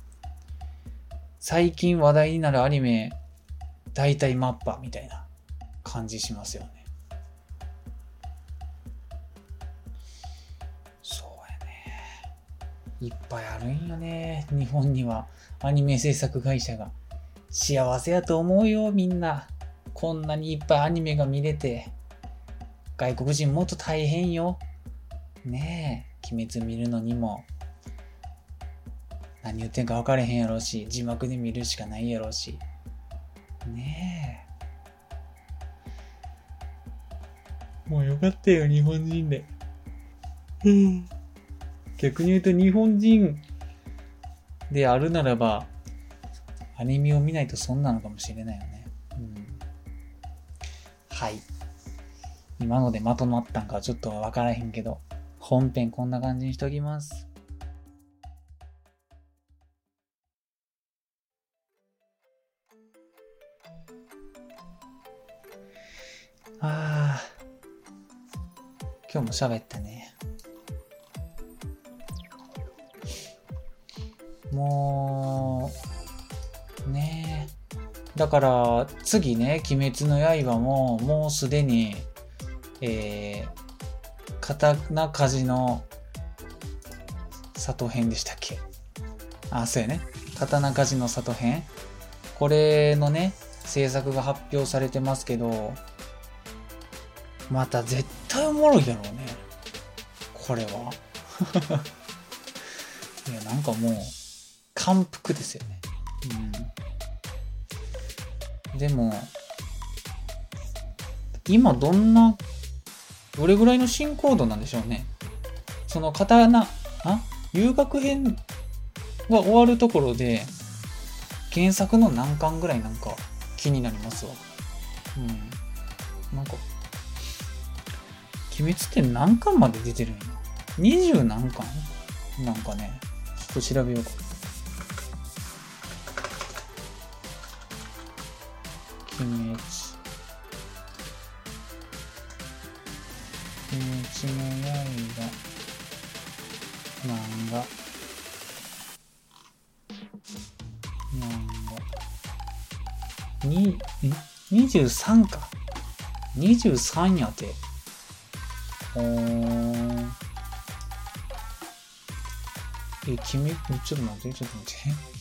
最近話題になるアニメ、大体マッパみたいな感じしますよね。そうやね。いっぱいあるんよね。日本にはアニメ制作会社が。幸せやと思うよ、みんな。こんなにいっぱいアニメが見れて。外国人もっと大変よ。ねえ、鬼滅見るのにも。何言ってんか分かれへんやろうし、字幕で見るしかないやろうし。ねえ。もうよかったよ、日本人で。逆に言うと日本人であるならば、アニメを見ないと損なのかもしれないよね。うん、はい。今のでまとまったんかちょっとわからへんけど、本編こんな感じにしときます。ああ。今日も喋ったね。もう、ねだから、次ね、鬼滅の刃も、もうすでに、えー、刀鍛冶の里編でしたっけ？あ、そうやね。刀鍛冶の里編。これのね、制作が発表されてますけど、また絶対おもろいだろうね。これは。[laughs] いや、なんかもう、感服ですよね。うん。でも、今どんな、どれぐらいの進行度なんでしょうね。その刀、あ？遊学編が終わるところで、原作の何巻ぐらいなんか気になりますわ。うん。なんか、鬼滅って何巻まで出てるんや二十何巻？なんかね、ちょっと調べようか。鬼滅。鬼滅の刃。漫画。漫画。に、ん ?23 か。23やて。ほーん。え、君、ちょっと待って、ちょっと待って。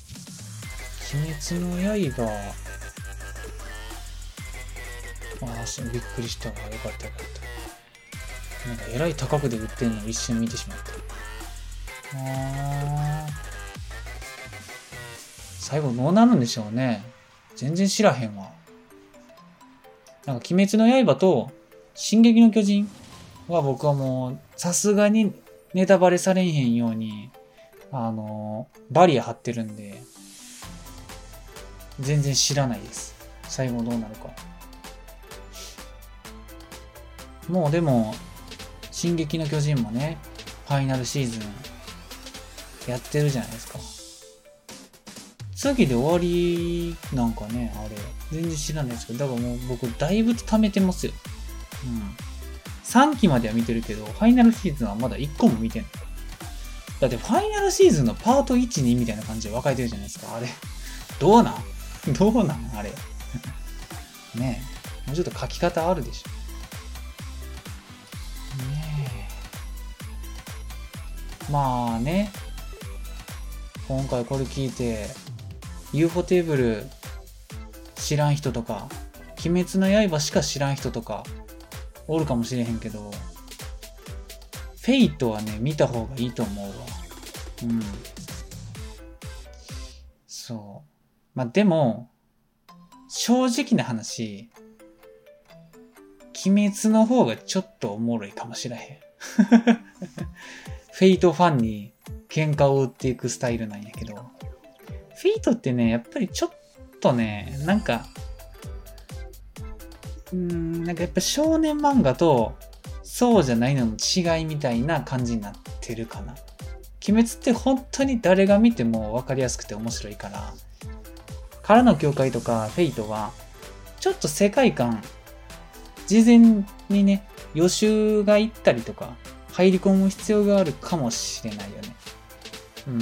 鬼滅の刃。ああ、びっくりしたわ。よかったよかった。なんか、えらい高くで売ってんのを一瞬見てしまった。ああ。最後どうなるんでしょうね。全然知らへんわ。なんか、鬼滅の刃と、進撃の巨人は僕はもう、さすがにネタバレされんへんように、あの、バリア張ってるんで、全然知らないです。最後どうなるか。もうでも、進撃の巨人もね、ファイナルシーズンやってるじゃないですか。次で終わりなんかね、あれ、全然知らないですけど、だからもう僕だいぶ貯めてますよ。うん。3期までは見てるけど、ファイナルシーズンはまだ1個も見てんの。だってファイナルシーズンのパート1、2みたいな感じで分かれてるじゃないですか。あれ。どうなん？どうなん？あれ。[laughs] ねえ。もうちょっと書き方あるでしょ。ねえ。まあね。今回これ聞いて、UFO テーブル知らん人とか、鬼滅の刃しか知らん人とか、おるかもしれへんけど、 Fate はね、見た方がいいと思うわ。うん。そう。まあ、でも、正直な話、鬼滅の方がちょっとおもろいかもしれへん。[laughs] Fate ファンに喧嘩を売っていくスタイルなんやけど、 Fate ってね、やっぱりちょっとね、なんか、うん、なんかやっぱ少年漫画とそうじゃないのの違いみたいな感じになってるかな。鬼滅って本当に誰が見ても分かりやすくて面白いから、からの境界とかフェイトは、ちょっと世界観、事前にね、予習が要ったりとか、入り込む必要があるかもしれないよね。うん。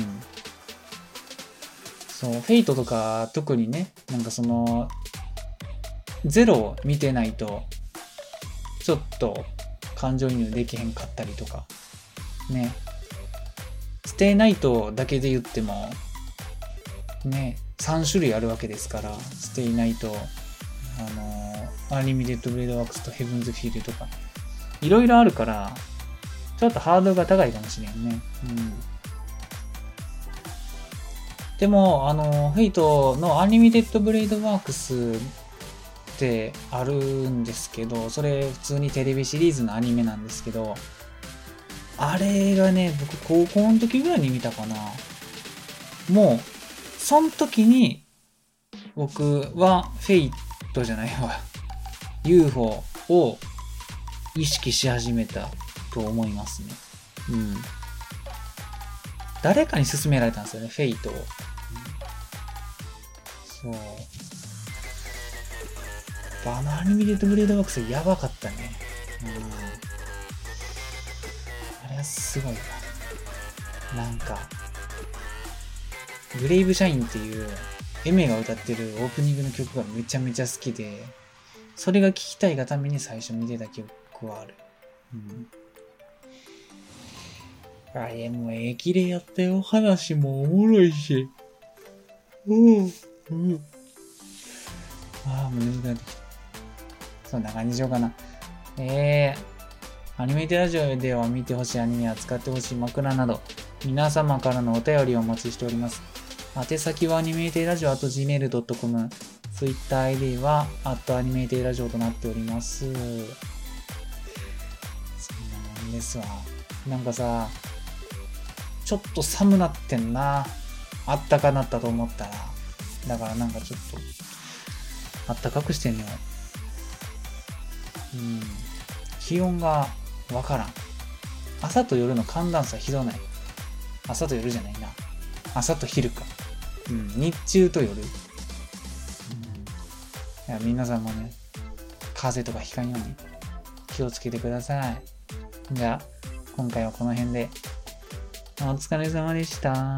そう、 Fate とか特にね、なんかその、ゼロを見てないと、ちょっと感情移入できへんかったりとか、ね。ステイナイトだけで言っても、ね、3種類あるわけですから、ステイナイト、あの、アニメデッドブレードワークスとヘブンズフィールとか、いろいろあるから、ちょっとハードルが高いかもしれんね。うん。でも、あの、 Fate の Unlimited Blade Works ってあるんですけど、それ普通にテレビシリーズのアニメなんですけど、あれがね、僕高校の時ぐらいに見たかな。もう、その時に僕は Fate じゃないわ。UFO を意識し始めたと思いますね。うん。誰かに勧められたんですよね、フェイトを。そう。あのアニメデッドブレードバックスやばかったね。あれはすごいな。なんか、ブレイブシャインっていうエメが歌ってるオープニングの曲がめちゃめちゃ好きで、それが聴きたいがために最初見てた曲はある。うん。あれもうええ綺麗やったよ。話もおもろいし。うん。うん。ああ、もう眠くなってきた。そんな感じしようかな。えー、アニメテラジオでは見てほしいアニメや使ってほしい枕など、皆様からのお便りをお待ちしております。宛先はアニメテラジオ at gmail.com、TwitterID は、アットアニメテラジオとなっております。そんなもんですわ。なんかさ、ちょっと寒なってんな。あったかなったと思ったら。だからなんかちょっと、あったかくしてんねよ。気温がわからん。朝と夜の寒暖差ひどない。朝と夜じゃないな。朝と昼か。うん、日中と夜。うん、いや皆さんもね、風邪とかひかんように気をつけてください。じゃあ、今回はこの辺で。お疲れ様でした。